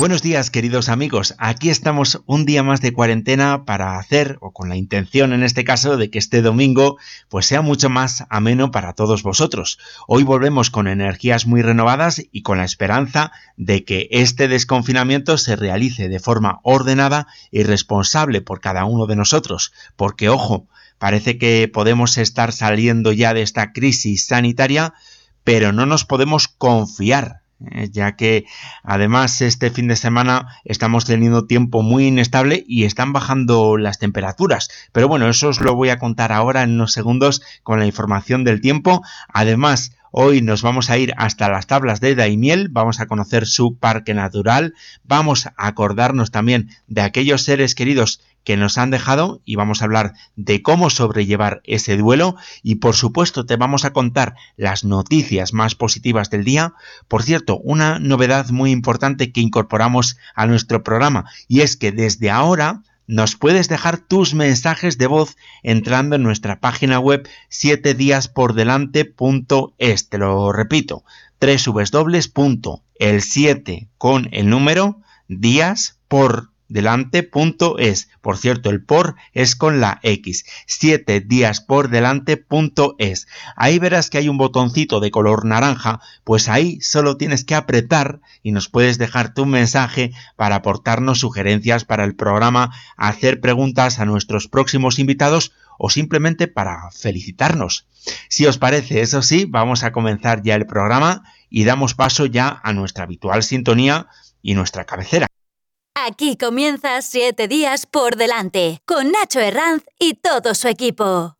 Buenos días queridos amigos, aquí estamos un día más de cuarentena para hacer, o con la intención en este caso, de que este domingo pues sea mucho más ameno para todos vosotros. Hoy volvemos con energías muy renovadas y con la esperanza de que este desconfinamiento se realice de forma ordenada y responsable por cada uno de nosotros, porque ojo, parece que podemos estar saliendo ya de esta crisis sanitaria, pero no nos podemos confiar ya que además este fin de semana estamos teniendo tiempo muy inestable y están bajando las temperaturas. Pero bueno, eso os lo voy a contar ahora en unos segundos con la información del tiempo. Además, Hoy nos vamos a ir hasta las tablas de Daimiel, vamos a conocer su parque natural, vamos a acordarnos también de aquellos seres queridos que nos han dejado y vamos a hablar de cómo sobrellevar ese duelo y por supuesto te vamos a contar las noticias más positivas del día. Por cierto, una novedad muy importante que incorporamos a nuestro programa y es que desde ahora nos puedes dejar tus mensajes de voz entrando en nuestra página web 7 díaspordelante.es. Te lo repito, www.el 7 con el número días por delante.es. Por cierto, el por es con la X. 7 días por delante.es. Ahí verás que hay un botoncito de color naranja, pues ahí solo tienes que apretar y nos puedes dejar tu mensaje para aportarnos sugerencias para el programa, hacer preguntas a nuestros próximos invitados o simplemente para felicitarnos. Si os parece, eso sí, vamos a comenzar ya el programa y damos paso ya a nuestra habitual sintonía y nuestra cabecera. Aquí comienza Siete Días por Delante, con Nacho Herranz y todo su equipo.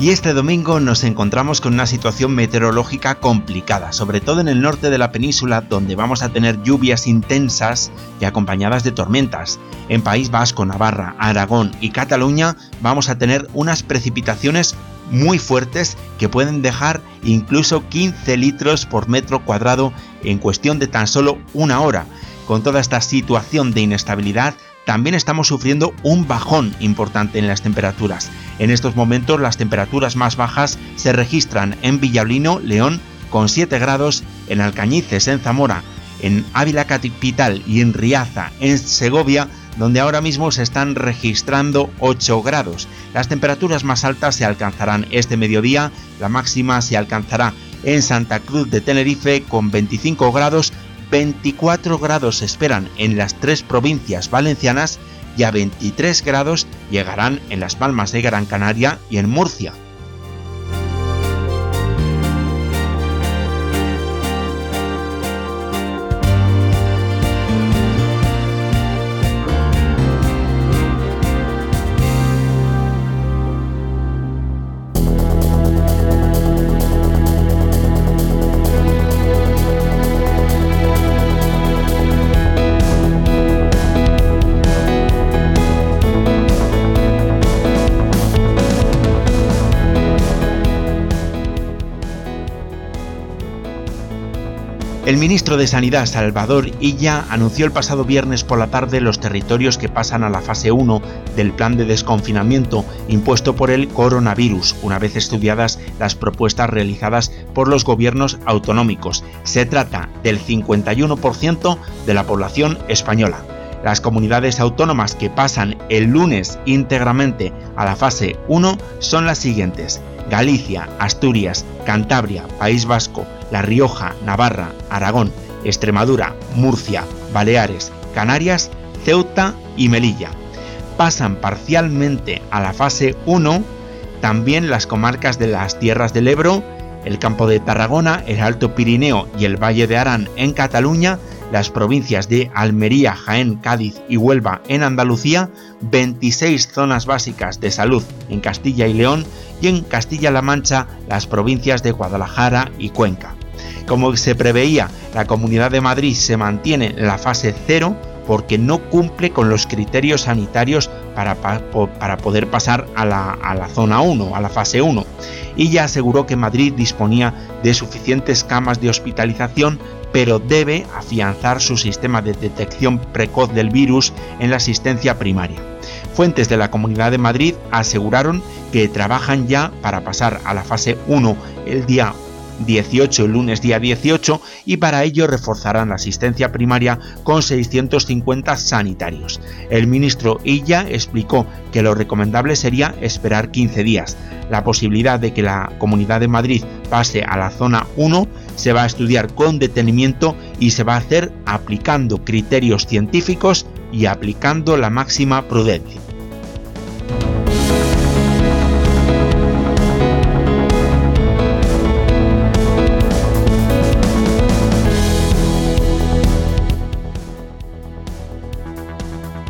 Y este domingo nos encontramos con una situación meteorológica complicada, sobre todo en el norte de la península, donde vamos a tener lluvias intensas y acompañadas de tormentas. En País Vasco, Navarra, Aragón y Cataluña vamos a tener unas precipitaciones muy fuertes que pueden dejar incluso 15 litros por metro cuadrado en cuestión de tan solo una hora. Con toda esta situación de inestabilidad, también estamos sufriendo un bajón importante en las temperaturas. En estos momentos las temperaturas más bajas se registran en Villalino, León, con 7 grados, en Alcañices, en Zamora, en Ávila Capital y en Riaza, en Segovia, donde ahora mismo se están registrando 8 grados. Las temperaturas más altas se alcanzarán este mediodía, la máxima se alcanzará en Santa Cruz de Tenerife con 25 grados 24 grados esperan en las tres provincias valencianas y a 23 grados llegarán en las Palmas de Gran Canaria y en Murcia. El ministro de Sanidad, Salvador Illa, anunció el pasado viernes por la tarde los territorios que pasan a la fase 1 del plan de desconfinamiento impuesto por el coronavirus, una vez estudiadas las propuestas realizadas por los gobiernos autonómicos. Se trata del 51% de la población española. Las comunidades autónomas que pasan el lunes íntegramente a la fase 1 son las siguientes. Galicia, Asturias, Cantabria, País Vasco, La Rioja, Navarra, Aragón, Extremadura, Murcia, Baleares, Canarias, Ceuta y Melilla. Pasan parcialmente a la fase 1 también las comarcas de las Tierras del Ebro, el Campo de Tarragona, el Alto Pirineo y el Valle de Arán en Cataluña, las provincias de Almería, Jaén, Cádiz y Huelva en Andalucía, 26 zonas básicas de salud en Castilla y León y en Castilla-La Mancha las provincias de Guadalajara y Cuenca. Como se preveía, la Comunidad de Madrid se mantiene en la fase 0 porque no cumple con los criterios sanitarios para, para poder pasar a la, a la zona 1, a la fase 1. Y ya aseguró que Madrid disponía de suficientes camas de hospitalización pero debe afianzar su sistema de detección precoz del virus en la asistencia primaria. Fuentes de la Comunidad de Madrid aseguraron que trabajan ya para pasar a la fase 1 el día 18, el lunes día 18, y para ello reforzarán la asistencia primaria con 650 sanitarios. El ministro Illa explicó que lo recomendable sería esperar 15 días. La posibilidad de que la Comunidad de Madrid pase a la zona 1 se va a estudiar con detenimiento y se va a hacer aplicando criterios científicos y aplicando la máxima prudencia.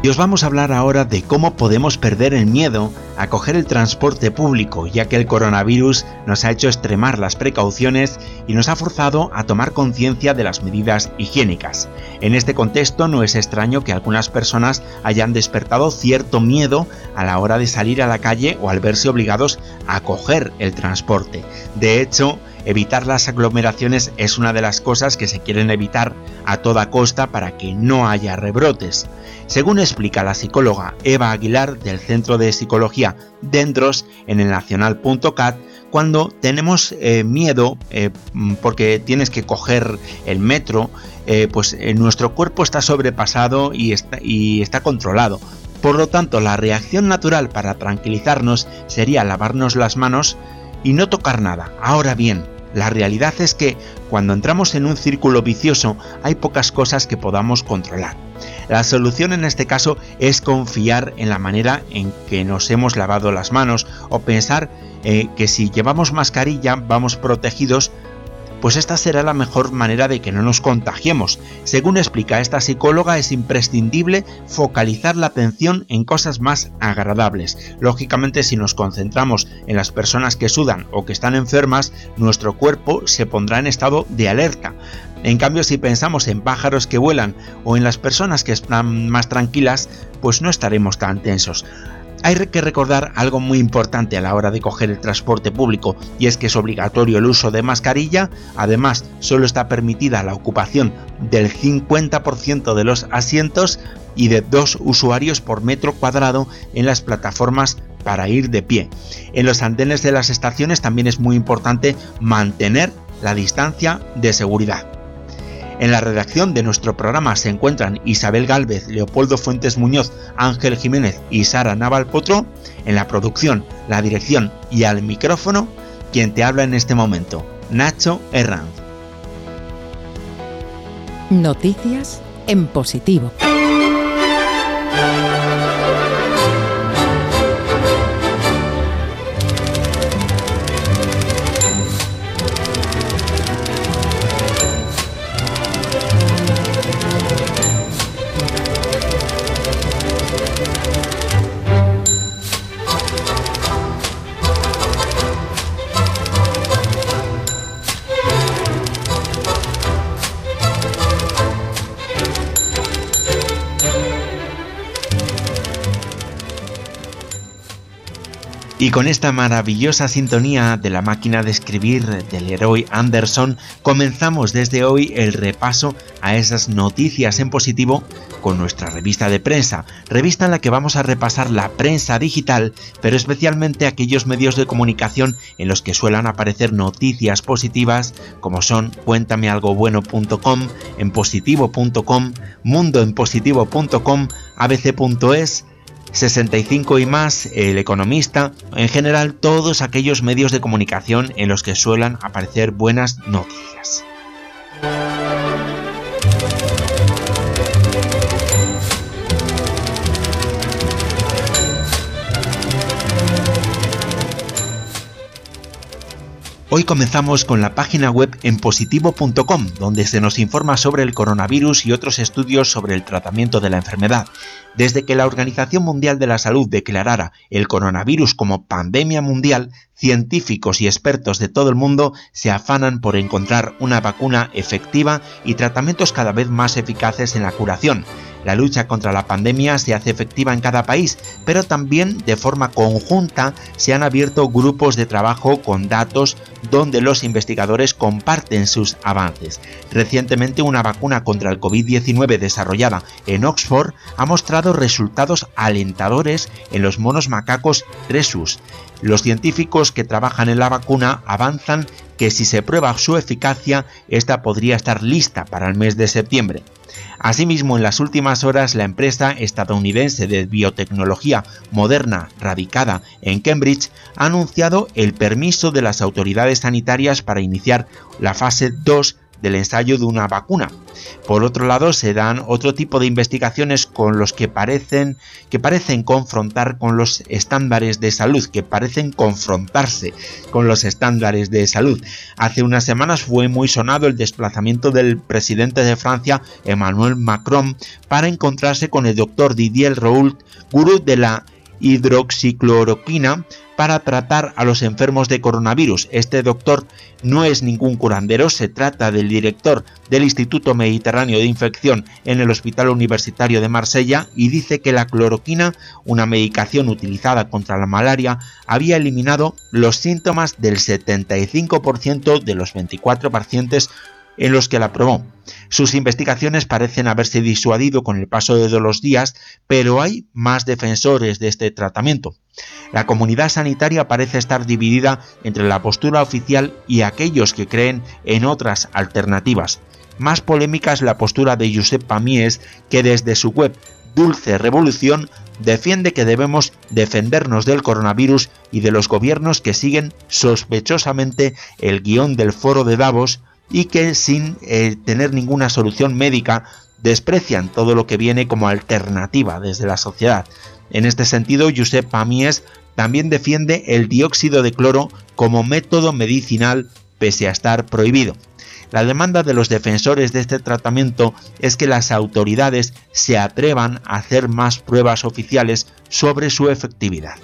Y os vamos a hablar ahora de cómo podemos perder el miedo a coger el transporte público, ya que el coronavirus nos ha hecho extremar las precauciones y nos ha forzado a tomar conciencia de las medidas higiénicas. En este contexto no es extraño que algunas personas hayan despertado cierto miedo a la hora de salir a la calle o al verse obligados a coger el transporte. De hecho, Evitar las aglomeraciones es una de las cosas que se quieren evitar a toda costa para que no haya rebrotes. Según explica la psicóloga Eva Aguilar del Centro de Psicología Dendros en el nacional.cat, cuando tenemos eh, miedo eh, porque tienes que coger el metro, eh, pues nuestro cuerpo está sobrepasado y está controlado. Por lo tanto, la reacción natural para tranquilizarnos sería lavarnos las manos y no tocar nada. Ahora bien, la realidad es que cuando entramos en un círculo vicioso hay pocas cosas que podamos controlar. La solución en este caso es confiar en la manera en que nos hemos lavado las manos o pensar eh, que si llevamos mascarilla vamos protegidos pues esta será la mejor manera de que no nos contagiemos. Según explica esta psicóloga, es imprescindible focalizar la atención en cosas más agradables. Lógicamente, si nos concentramos en las personas que sudan o que están enfermas, nuestro cuerpo se pondrá en estado de alerta. En cambio, si pensamos en pájaros que vuelan o en las personas que están más tranquilas, pues no estaremos tan tensos. Hay que recordar algo muy importante a la hora de coger el transporte público y es que es obligatorio el uso de mascarilla, además solo está permitida la ocupación del 50% de los asientos y de dos usuarios por metro cuadrado en las plataformas para ir de pie. En los andenes de las estaciones también es muy importante mantener la distancia de seguridad. En la redacción de nuestro programa se encuentran Isabel Gálvez, Leopoldo Fuentes Muñoz, Ángel Jiménez y Sara Naval Potro. En la producción, la dirección y al micrófono, quien te habla en este momento, Nacho Herranz. Noticias en positivo. Y con esta maravillosa sintonía de la máquina de escribir del héroe Anderson, comenzamos desde hoy el repaso a esas noticias en positivo con nuestra revista de prensa, revista en la que vamos a repasar la prensa digital, pero especialmente aquellos medios de comunicación en los que suelen aparecer noticias positivas, como son cuéntamealgobueno.com, enpositivo.com, mundoenpositivo.com, abc.es, 65 y más, El Economista, en general todos aquellos medios de comunicación en los que suelen aparecer buenas noticias. Hoy comenzamos con la página web en positivo.com, donde se nos informa sobre el coronavirus y otros estudios sobre el tratamiento de la enfermedad. Desde que la Organización Mundial de la Salud declarara el coronavirus como pandemia mundial, científicos y expertos de todo el mundo se afanan por encontrar una vacuna efectiva y tratamientos cada vez más eficaces en la curación. La lucha contra la pandemia se hace efectiva en cada país, pero también de forma conjunta se han abierto grupos de trabajo con datos donde los investigadores comparten sus avances. Recientemente una vacuna contra el COVID-19 desarrollada en Oxford ha mostrado resultados alentadores en los monos macacos Rhesus. Los científicos que trabajan en la vacuna avanzan que si se prueba su eficacia, esta podría estar lista para el mes de septiembre. Asimismo, en las últimas horas, la empresa estadounidense de biotecnología moderna radicada en Cambridge ha anunciado el permiso de las autoridades sanitarias para iniciar la fase 2 del ensayo de una vacuna. Por otro lado, se dan otro tipo de investigaciones con los que parecen que parecen confrontar con los estándares de salud, que parecen confrontarse con los estándares de salud. Hace unas semanas fue muy sonado el desplazamiento del presidente de Francia, Emmanuel Macron, para encontrarse con el doctor Didier Raoult, gurú de la hidroxicloroquina para tratar a los enfermos de coronavirus. Este doctor no es ningún curandero, se trata del director del Instituto Mediterráneo de Infección en el Hospital Universitario de Marsella y dice que la cloroquina, una medicación utilizada contra la malaria, había eliminado los síntomas del 75% de los 24 pacientes en los que la probó. Sus investigaciones parecen haberse disuadido con el paso de los días, pero hay más defensores de este tratamiento. La comunidad sanitaria parece estar dividida entre la postura oficial y aquellos que creen en otras alternativas. Más polémica es la postura de Josep Pamies, que desde su web Dulce Revolución defiende que debemos defendernos del coronavirus y de los gobiernos que siguen sospechosamente el guion del foro de Davos y que sin eh, tener ninguna solución médica desprecian todo lo que viene como alternativa desde la sociedad. En este sentido, Josep Pamies también defiende el dióxido de cloro como método medicinal pese a estar prohibido. La demanda de los defensores de este tratamiento es que las autoridades se atrevan a hacer más pruebas oficiales sobre su efectividad.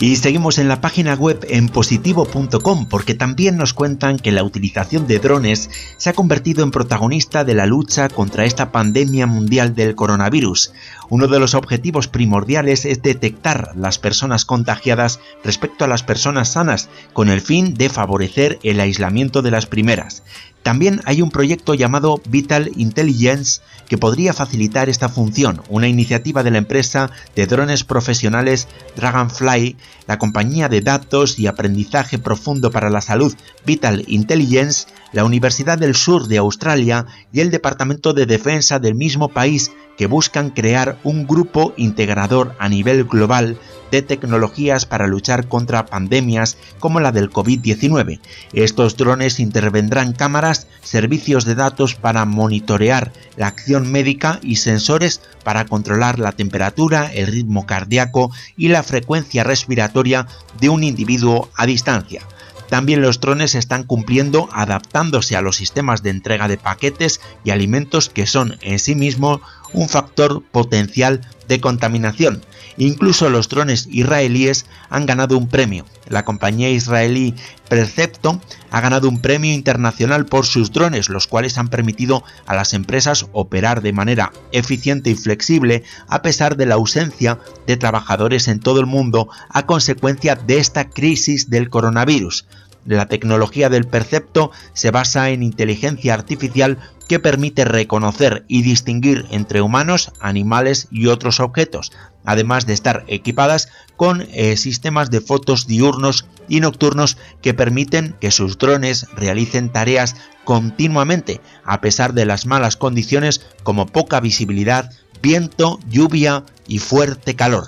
Y seguimos en la página web en positivo.com porque también nos cuentan que la utilización de drones se ha convertido en protagonista de la lucha contra esta pandemia mundial del coronavirus. Uno de los objetivos primordiales es detectar las personas contagiadas respecto a las personas sanas con el fin de favorecer el aislamiento de las primeras. También hay un proyecto llamado Vital Intelligence que podría facilitar esta función, una iniciativa de la empresa de drones profesionales Dragonfly, la compañía de datos y aprendizaje profundo para la salud Vital Intelligence, la Universidad del Sur de Australia y el Departamento de Defensa del mismo país que buscan crear un grupo integrador a nivel global de tecnologías para luchar contra pandemias como la del COVID-19. Estos drones intervendrán cámaras, servicios de datos para monitorear la acción médica y sensores para controlar la temperatura, el ritmo cardíaco y la frecuencia respiratoria de un individuo a distancia. También los drones están cumpliendo adaptándose a los sistemas de entrega de paquetes y alimentos que son en sí mismos un factor potencial de contaminación. Incluso los drones israelíes han ganado un premio. La compañía israelí Percepto ha ganado un premio internacional por sus drones, los cuales han permitido a las empresas operar de manera eficiente y flexible a pesar de la ausencia de trabajadores en todo el mundo a consecuencia de esta crisis del coronavirus. La tecnología del percepto se basa en inteligencia artificial que permite reconocer y distinguir entre humanos, animales y otros objetos, además de estar equipadas con eh, sistemas de fotos diurnos y nocturnos que permiten que sus drones realicen tareas continuamente, a pesar de las malas condiciones como poca visibilidad, viento, lluvia y fuerte calor.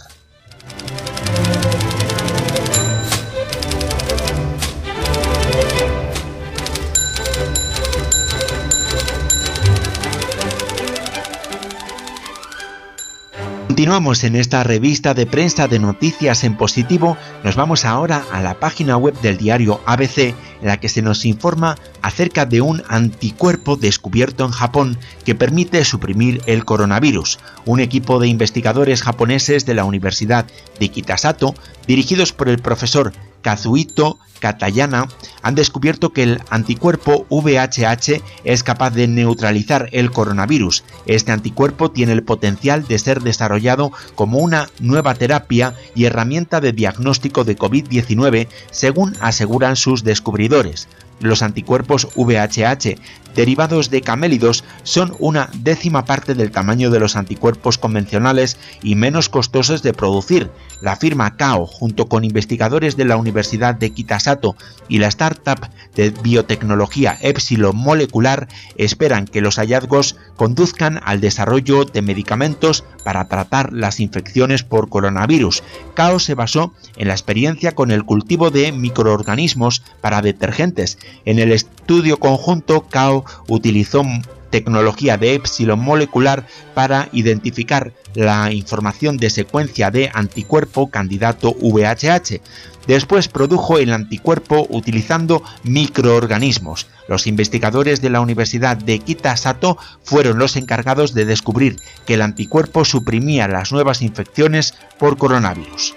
Continuamos en esta revista de prensa de noticias en positivo. Nos vamos ahora a la página web del diario ABC, en la que se nos informa acerca de un anticuerpo descubierto en Japón que permite suprimir el coronavirus. Un equipo de investigadores japoneses de la Universidad de Kitasato, dirigidos por el profesor Kazuito Katayana han descubierto que el anticuerpo VHH es capaz de neutralizar el coronavirus. Este anticuerpo tiene el potencial de ser desarrollado como una nueva terapia y herramienta de diagnóstico de COVID-19, según aseguran sus descubridores. Los anticuerpos VHH derivados de camélidos son una décima parte del tamaño de los anticuerpos convencionales y menos costosos de producir. La firma Kao, junto con investigadores de la Universidad de Kitasato y la startup de biotecnología Epsilon Molecular, esperan que los hallazgos conduzcan al desarrollo de medicamentos para tratar las infecciones por coronavirus. Kao se basó en la experiencia con el cultivo de microorganismos para detergentes. En el estudio conjunto, Kao utilizó tecnología de Epsilon molecular para identificar la información de secuencia de anticuerpo candidato VHH. Después produjo el anticuerpo utilizando microorganismos. Los investigadores de la Universidad de Kitasato fueron los encargados de descubrir que el anticuerpo suprimía las nuevas infecciones por coronavirus.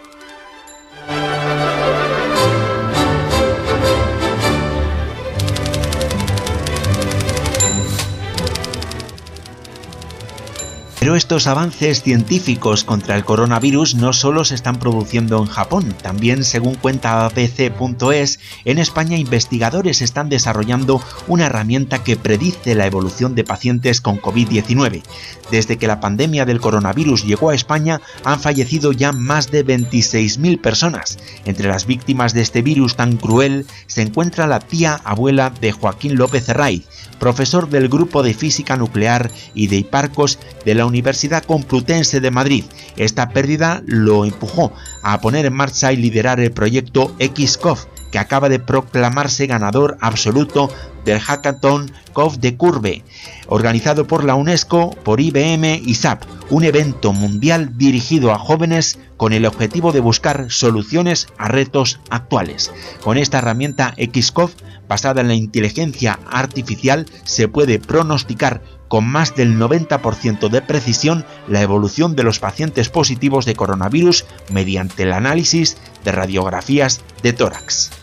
Pero estos avances científicos contra el coronavirus no solo se están produciendo en Japón, también según cuenta ABC.es, en España investigadores están desarrollando una herramienta que predice la evolución de pacientes con COVID-19. Desde que la pandemia del coronavirus llegó a España han fallecido ya más de 26.000 personas. Entre las víctimas de este virus tan cruel se encuentra la tía abuela de Joaquín López Herraiz, profesor del Grupo de Física Nuclear y de Hiparcos de la Universidad Complutense de Madrid. Esta pérdida lo empujó a poner en marcha y liderar el proyecto XCOV, que acaba de proclamarse ganador absoluto del Hackathon COV de Curve, organizado por la UNESCO, por IBM y SAP, un evento mundial dirigido a jóvenes con el objetivo de buscar soluciones a retos actuales. Con esta herramienta XCOV, basada en la inteligencia artificial, se puede pronosticar con más del 90% de precisión la evolución de los pacientes positivos de coronavirus mediante el análisis de radiografías de tórax.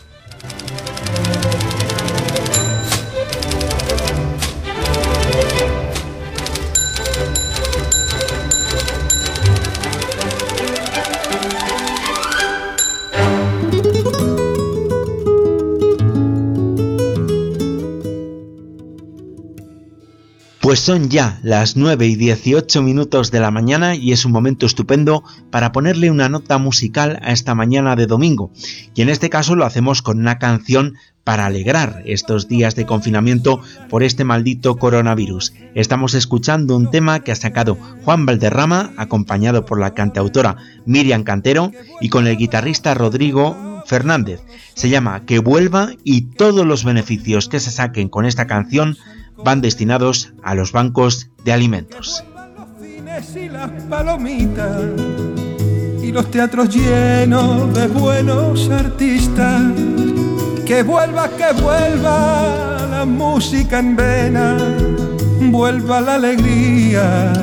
Pues son ya las 9 y 18 minutos de la mañana y es un momento estupendo para ponerle una nota musical a esta mañana de domingo. Y en este caso lo hacemos con una canción para alegrar estos días de confinamiento por este maldito coronavirus. Estamos escuchando un tema que ha sacado Juan Valderrama, acompañado por la cantautora Miriam Cantero y con el guitarrista Rodrigo Fernández. Se llama Que vuelva y todos los beneficios que se saquen con esta canción van destinados a los bancos de alimentos. Y los teatros llenos de buenos artistas. Que vuelva, que vuelva la música en vena, vuelva la alegría,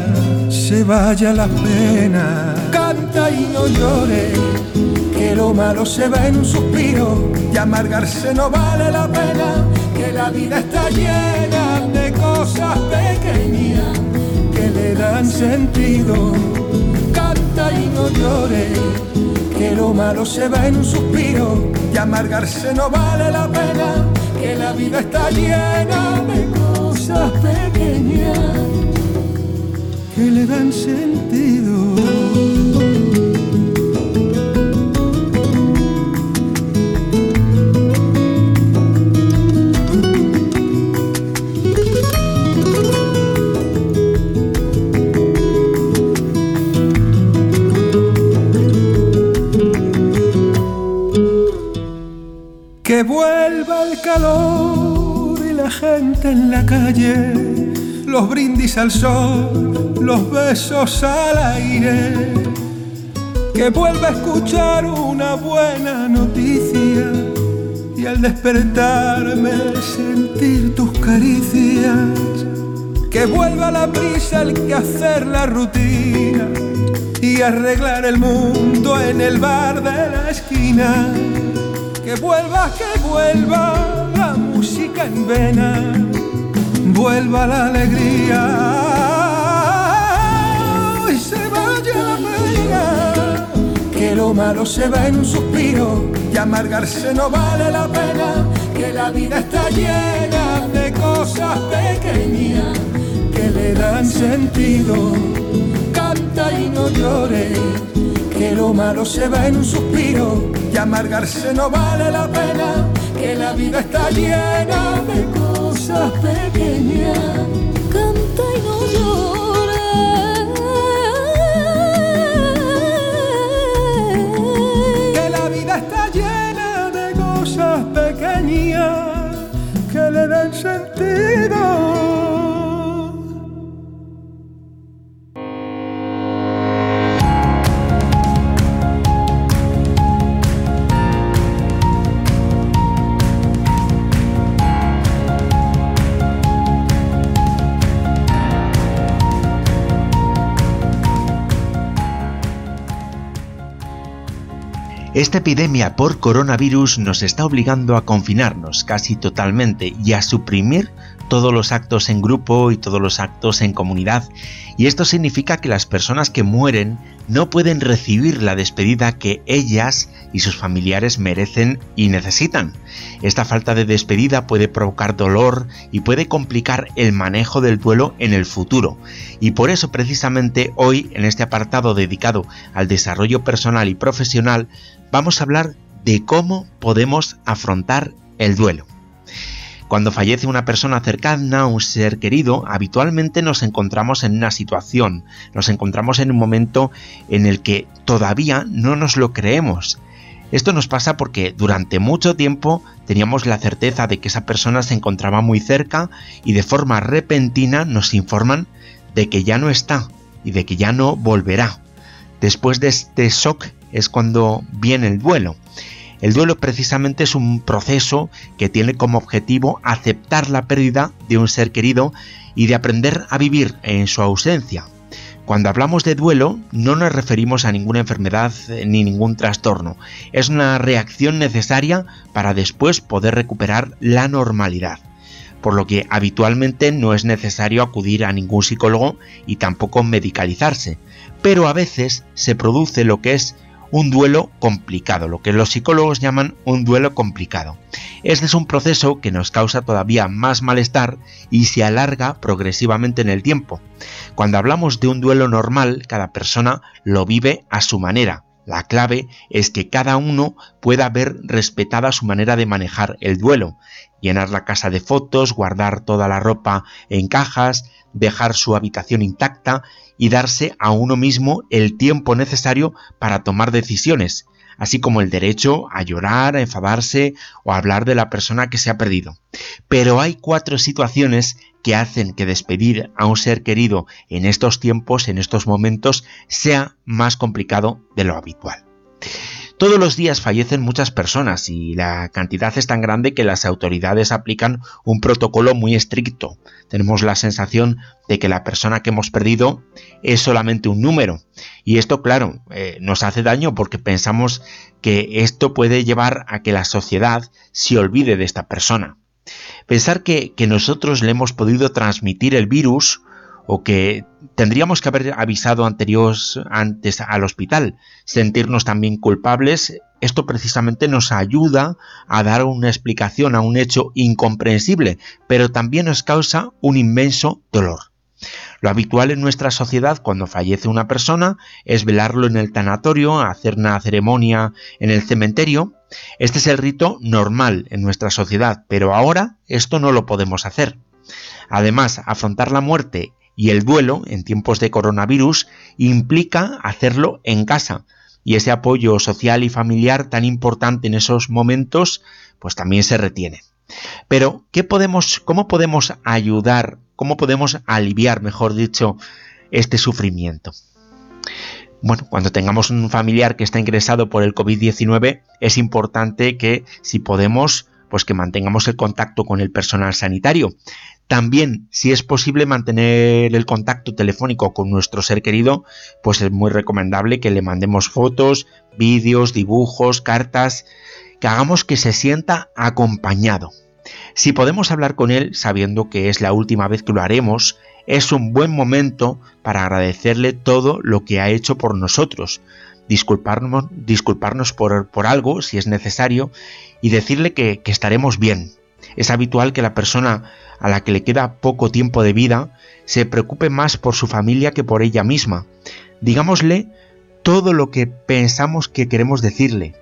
se vaya la pena. Canta y no llore, que lo malo se va en un suspiro y amargarse no vale la pena que la vida está llena de cosas pequeñas que le dan sentido. Canta y no llore, que lo malo se va en un suspiro y amargarse no vale la pena, que la vida está llena de cosas pequeñas que le dan sentido. Que vuelva el calor y la gente en la calle, los brindis al sol, los besos al aire. Que vuelva a escuchar una buena noticia y al despertarme sentir tus caricias. Que vuelva la prisa el que hacer la rutina y arreglar el mundo en el bar de la esquina. Que vuelva, que vuelva la música en vena, vuelva la alegría y se vaya la pena. Que lo malo se va en un suspiro y amargarse no vale la pena. Que la vida está llena de cosas pequeñas que le dan sentido y no llores, que lo malo se va en un suspiro y amargarse no vale la pena, que la vida está llena de cosas pequeñas. Canta y no llores. Que la vida está llena de cosas pequeñas que le dan sentido. Esta epidemia por coronavirus nos está obligando a confinarnos casi totalmente y a suprimir todos los actos en grupo y todos los actos en comunidad. Y esto significa que las personas que mueren no pueden recibir la despedida que ellas y sus familiares merecen y necesitan. Esta falta de despedida puede provocar dolor y puede complicar el manejo del duelo en el futuro. Y por eso precisamente hoy en este apartado dedicado al desarrollo personal y profesional vamos a hablar de cómo podemos afrontar el duelo. Cuando fallece una persona cercana, un ser querido, habitualmente nos encontramos en una situación, nos encontramos en un momento en el que todavía no nos lo creemos. Esto nos pasa porque durante mucho tiempo teníamos la certeza de que esa persona se encontraba muy cerca y de forma repentina nos informan de que ya no está y de que ya no volverá. Después de este shock es cuando viene el duelo. El duelo precisamente es un proceso que tiene como objetivo aceptar la pérdida de un ser querido y de aprender a vivir en su ausencia. Cuando hablamos de duelo no nos referimos a ninguna enfermedad ni ningún trastorno, es una reacción necesaria para después poder recuperar la normalidad por lo que habitualmente no es necesario acudir a ningún psicólogo y tampoco medicalizarse, pero a veces se produce lo que es un duelo complicado, lo que los psicólogos llaman un duelo complicado. Este es un proceso que nos causa todavía más malestar y se alarga progresivamente en el tiempo. Cuando hablamos de un duelo normal, cada persona lo vive a su manera. La clave es que cada uno pueda ver respetada su manera de manejar el duelo, llenar la casa de fotos, guardar toda la ropa en cajas, dejar su habitación intacta y darse a uno mismo el tiempo necesario para tomar decisiones, así como el derecho a llorar, a enfadarse o a hablar de la persona que se ha perdido. Pero hay cuatro situaciones que hacen que despedir a un ser querido en estos tiempos, en estos momentos, sea más complicado de lo habitual. Todos los días fallecen muchas personas y la cantidad es tan grande que las autoridades aplican un protocolo muy estricto. Tenemos la sensación de que la persona que hemos perdido es solamente un número. Y esto, claro, eh, nos hace daño porque pensamos que esto puede llevar a que la sociedad se olvide de esta persona. Pensar que, que nosotros le hemos podido transmitir el virus o que tendríamos que haber avisado anteriores, antes al hospital, sentirnos también culpables, esto precisamente nos ayuda a dar una explicación a un hecho incomprensible, pero también nos causa un inmenso dolor. Lo habitual en nuestra sociedad cuando fallece una persona es velarlo en el tanatorio, hacer una ceremonia en el cementerio. Este es el rito normal en nuestra sociedad, pero ahora esto no lo podemos hacer. Además, afrontar la muerte y el duelo en tiempos de coronavirus implica hacerlo en casa. Y ese apoyo social y familiar tan importante en esos momentos, pues también se retiene. Pero, ¿qué podemos, ¿cómo podemos ayudar, cómo podemos aliviar, mejor dicho, este sufrimiento? Bueno, cuando tengamos un familiar que está ingresado por el COVID-19, es importante que, si podemos, pues que mantengamos el contacto con el personal sanitario. También, si es posible mantener el contacto telefónico con nuestro ser querido, pues es muy recomendable que le mandemos fotos, vídeos, dibujos, cartas, que hagamos que se sienta acompañado. Si podemos hablar con él sabiendo que es la última vez que lo haremos, es un buen momento para agradecerle todo lo que ha hecho por nosotros, disculparnos, disculparnos por, algo si es necesario y decirle que, que estaremos bien. Es habitual que la persona a la que le queda poco tiempo de vida se preocupe más por su familia que por ella misma. Digámosle todo lo que pensamos que queremos decirle.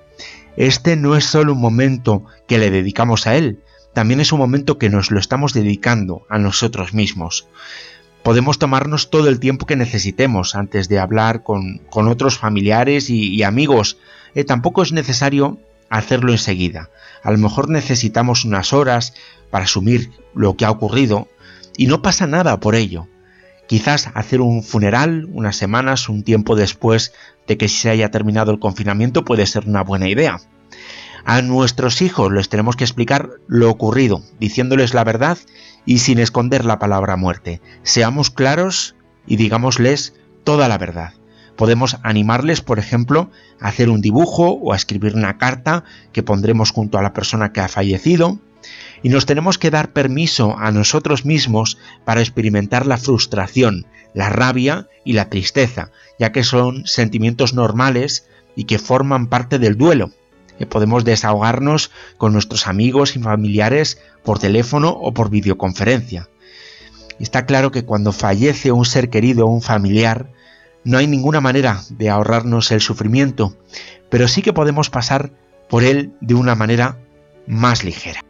Este no es solo un momento que le dedicamos a él, también es un momento que nos lo estamos dedicando a nosotros mismos. Podemos tomarnos todo el tiempo que necesitemos antes de hablar con, otros familiares y, amigos. Eh, tampoco es necesario hacerlo enseguida. A lo mejor necesitamos unas horas para asumir lo que ha ocurrido y no pasa nada por ello. Quizás hacer un funeral unas semanas, un tiempo después de que se haya terminado el confinamiento puede ser una buena idea. A nuestros hijos les tenemos que explicar lo ocurrido, diciéndoles la verdad y sin esconder la palabra muerte. Seamos claros y digámosles toda la verdad. Podemos animarles, por ejemplo, a hacer un dibujo o a escribir una carta que pondremos junto a la persona que ha fallecido. Y nos tenemos que dar permiso a nosotros mismos para experimentar la frustración, la rabia y la tristeza, ya que son sentimientos normales y que forman parte del duelo. podemos desahogarnos con nuestros amigos y familiares por teléfono o por videoconferencia. Está claro que cuando fallece un ser querido o un familiar, no hay ninguna manera de ahorrarnos el sufrimiento, pero sí que podemos pasar por él de una manera más ligera.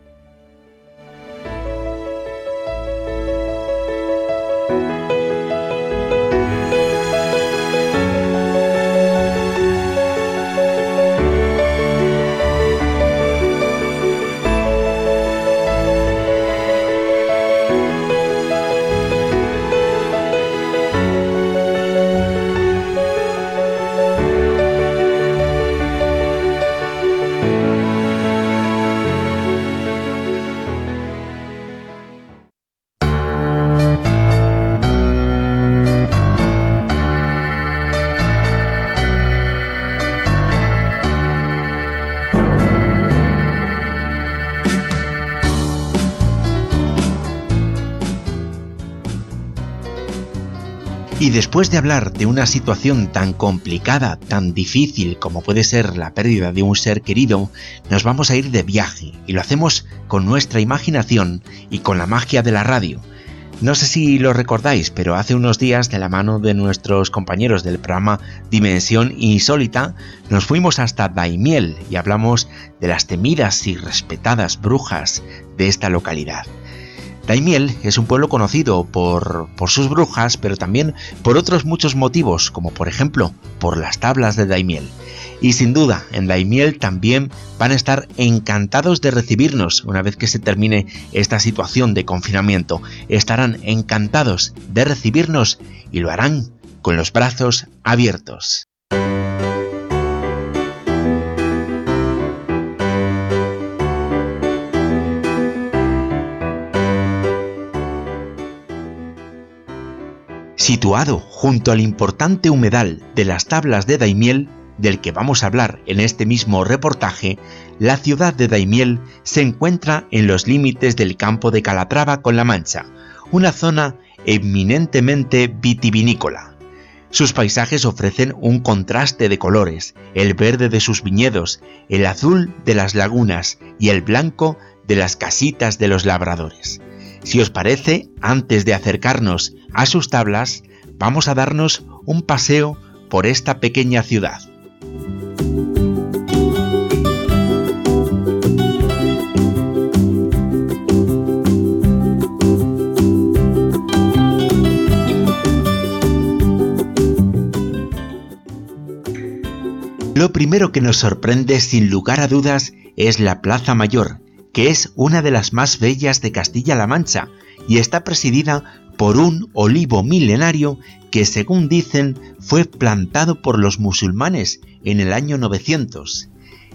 Después de hablar de una situación tan complicada, tan difícil como puede ser la pérdida de un ser querido, nos vamos a ir de viaje y lo hacemos con nuestra imaginación y con la magia de la radio. No sé si lo recordáis, pero hace unos días, de la mano de nuestros compañeros del programa Dimensión Insólita, nos fuimos hasta Daimiel y hablamos de las temidas y respetadas brujas de esta localidad. Daimiel es un pueblo conocido por, sus brujas, pero también por otros muchos motivos, como por ejemplo por las tablas de Daimiel. Y sin duda, en Daimiel también van a estar encantados de recibirnos una vez que se termine esta situación de confinamiento. Estarán encantados de recibirnos y lo harán con los brazos abiertos. Situado junto al importante humedal de las tablas de Daimiel, del que vamos a hablar en este mismo reportaje, la ciudad de Daimiel se encuentra en los límites del campo de Calatrava con La Mancha, una zona eminentemente vitivinícola. Sus paisajes ofrecen un contraste de colores, el verde de sus viñedos, el azul de las lagunas y el blanco de las casitas de los labradores. Si os parece, antes de acercarnos a sus tablas, vamos a darnos un paseo por esta pequeña ciudad. Lo primero que nos sorprende sin lugar a dudas es la Plaza Mayor, que es una de las más bellas de Castilla-La Mancha y está presidida por un olivo milenario que según dicen fue plantado por los musulmanes en el año 900.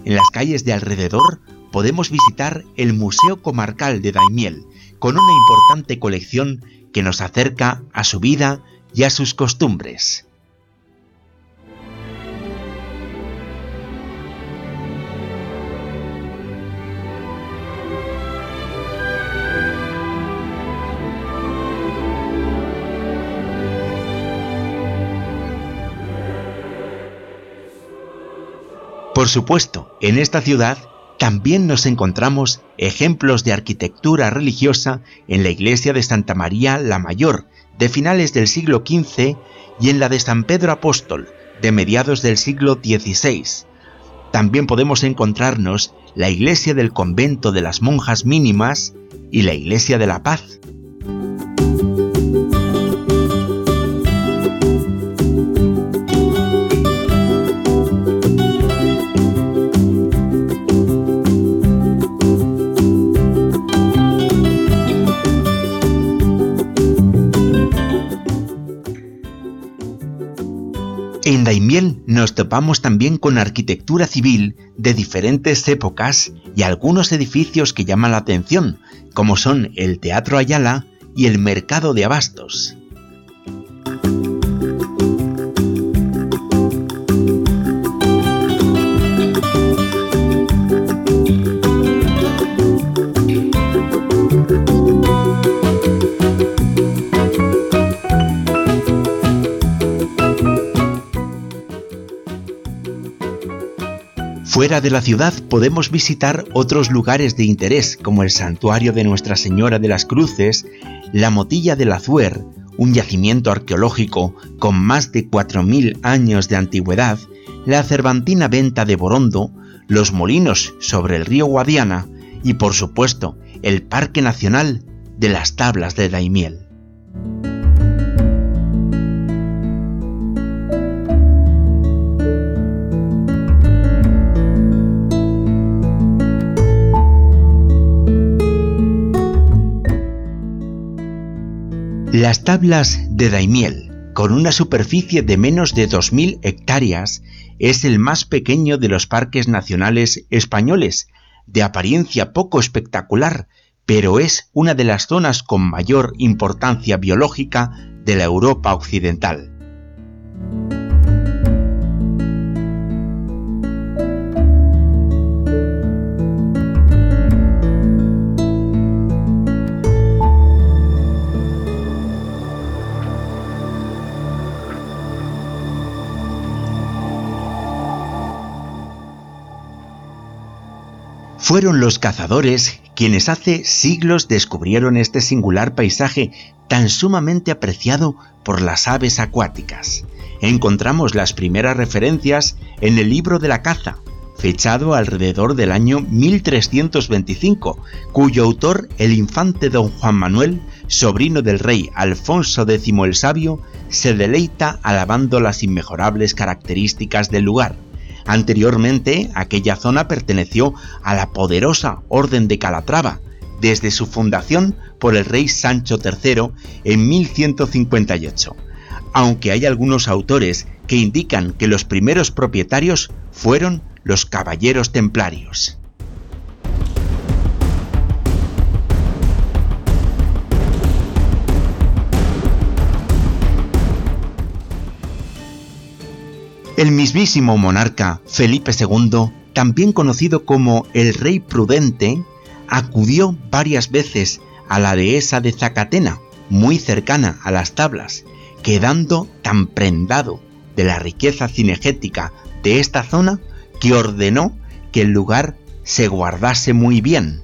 En las calles de alrededor podemos visitar el Museo Comarcal de Daimiel, con una importante colección que nos acerca a su vida y a sus costumbres. Por supuesto, en esta ciudad también nos encontramos ejemplos de arquitectura religiosa en la iglesia de Santa María la Mayor, de finales del siglo XV, y en la de San Pedro Apóstol, de mediados del siglo XVI. También podemos encontrarnos la iglesia del convento de las monjas mínimas y la iglesia de la paz, En Daimiel nos topamos también con arquitectura civil de diferentes épocas y algunos edificios que llaman la atención, como son el Teatro Ayala y el Mercado de Abastos. Fuera de la ciudad podemos visitar otros lugares de interés como el santuario de Nuestra Señora de las Cruces, la Motilla del Azuer, un yacimiento arqueológico con más de 4.000 años de antigüedad, la Cervantina Venta de Borondo, los molinos sobre el río Guadiana y por supuesto el Parque Nacional de las Tablas de Daimiel. Las tablas de Daimiel, con una superficie de menos de 2.000 hectáreas, es el más pequeño de los parques nacionales españoles, de apariencia poco espectacular, pero es una de las zonas con mayor importancia biológica de la Europa occidental. Fueron los cazadores quienes hace siglos descubrieron este singular paisaje tan sumamente apreciado por las aves acuáticas. Encontramos las primeras referencias en el libro de la caza, fechado alrededor del año 1325, cuyo autor, el infante don Juan Manuel, sobrino del rey Alfonso X el Sabio, se deleita alabando las inmejorables características del lugar Anteriormente, aquella zona perteneció a la poderosa Orden de Calatrava, desde su fundación por el rey Sancho III en 1158, aunque hay algunos autores que indican que los primeros propietarios fueron los caballeros templarios. El mismísimo monarca Felipe II, también conocido como el Rey Prudente, acudió varias veces a la dehesa de Zacatena, muy cercana a las tablas, quedando tan prendado de la riqueza cinegética de esta zona que ordenó que el lugar se guardase muy bien.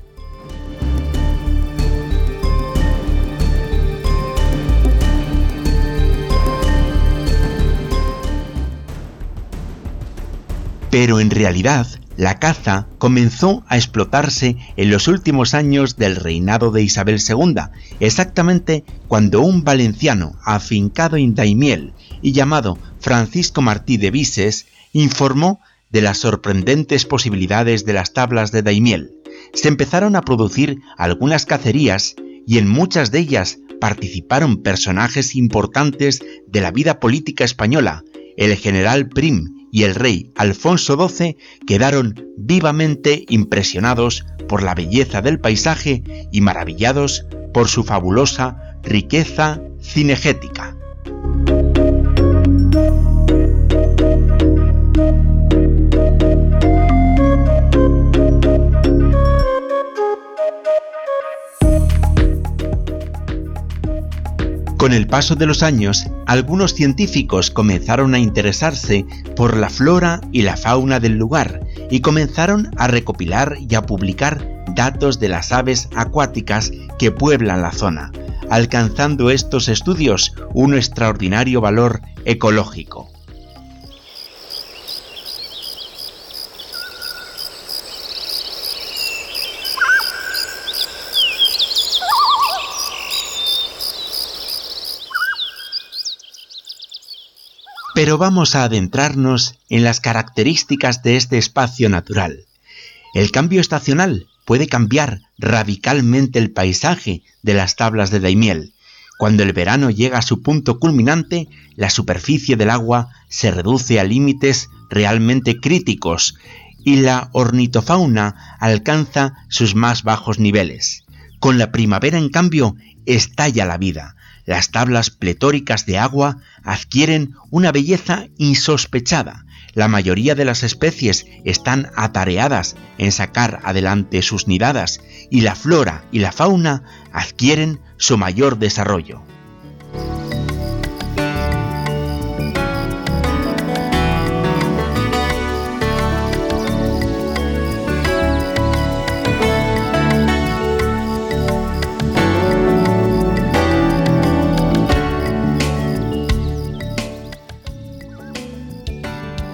Pero en realidad, la caza comenzó a explotarse en los últimos años del reinado de Isabel II, exactamente cuando un valenciano afincado en Daimiel y llamado Francisco Martí de Vises informó de las sorprendentes posibilidades de las tablas de Daimiel, se empezaron a producir algunas cacerías y en muchas de ellas participaron personajes importantes de la vida política española. El general Prim y el rey Alfonso XII quedaron vivamente impresionados por la belleza del paisaje y maravillados por su fabulosa riqueza cinegética. Con el paso de los años, algunos científicos comenzaron a interesarse por la flora y la fauna del lugar y comenzaron a recopilar y a publicar datos de las aves acuáticas que pueblan la zona, alcanzando estos estudios un extraordinario valor ecológico. Pero vamos a adentrarnos en las características de este espacio natural. El cambio estacional puede cambiar radicalmente el paisaje de las tablas de Daimiel. Cuando el verano llega a su punto culminante, la superficie del agua se reduce a límites realmente críticos y la ornitofauna alcanza sus más bajos niveles. Con la primavera, en cambio, estalla la vida las tablas pletóricas de agua adquieren una belleza insospechada. La mayoría de las especies están atareadas en sacar adelante sus nidadas y la flora y la fauna adquieren su mayor desarrollo.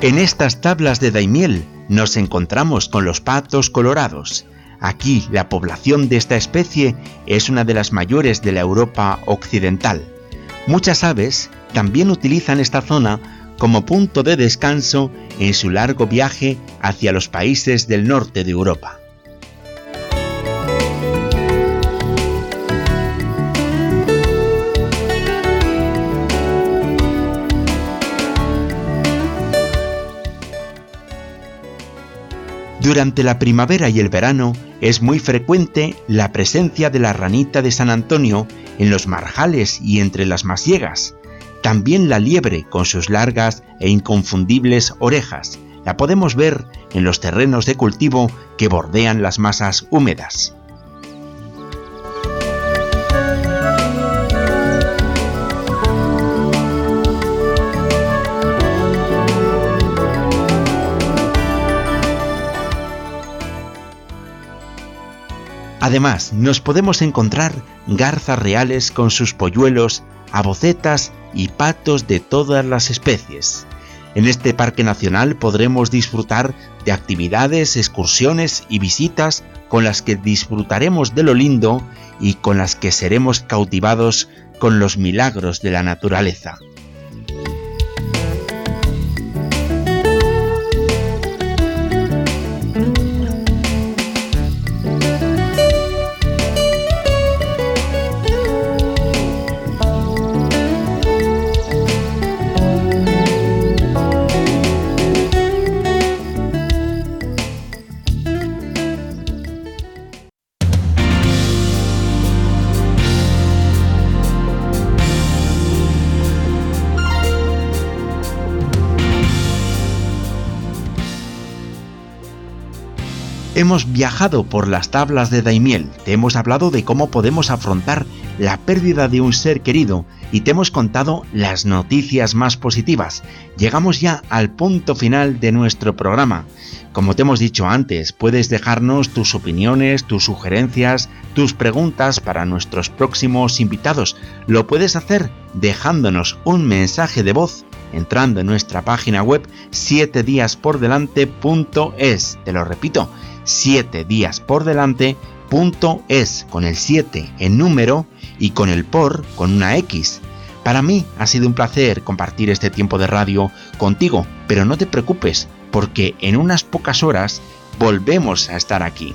En estas tablas de Daimiel nos encontramos con los patos colorados. Aquí la población de esta especie es una de las mayores de la Europa occidental. Muchas aves también utilizan esta zona como punto de descanso en su largo viaje hacia los países del norte de Europa. Durante la primavera y el verano es muy frecuente la presencia de la ranita de San Antonio en los marjales y entre las masiegas. También la liebre con sus largas e inconfundibles orejas. La podemos ver en los terrenos de cultivo que bordean las masas húmedas. Además, nos podemos encontrar garzas reales con sus polluelos, abocetas y patos de todas las especies. En este parque nacional podremos disfrutar de actividades, excursiones y visitas con las que disfrutaremos de lo lindo y con las que seremos cautivados con los milagros de la naturaleza. Hemos viajado por las tablas de Daimiel, te hemos hablado de cómo podemos afrontar la pérdida de un ser querido y te hemos contado las noticias más positivas. Llegamos ya al punto final de nuestro programa. Como te hemos dicho antes, puedes dejarnos tus opiniones, tus sugerencias, tus preguntas para nuestros próximos invitados. Lo puedes hacer dejándonos un mensaje de voz entrando en nuestra página web 7 Te lo repito, 7 días por delante, punto es con el 7 en número y con el por con una X. Para mí ha sido un placer compartir este tiempo de radio contigo, pero no te preocupes, porque en unas pocas horas volvemos a estar aquí.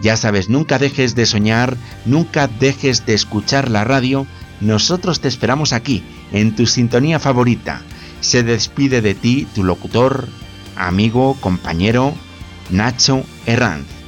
Ya sabes, nunca dejes de soñar, nunca dejes de escuchar la radio. Nosotros te esperamos aquí, en tu sintonía favorita. Se despide de ti tu locutor, amigo, compañero, Nacho Herranz.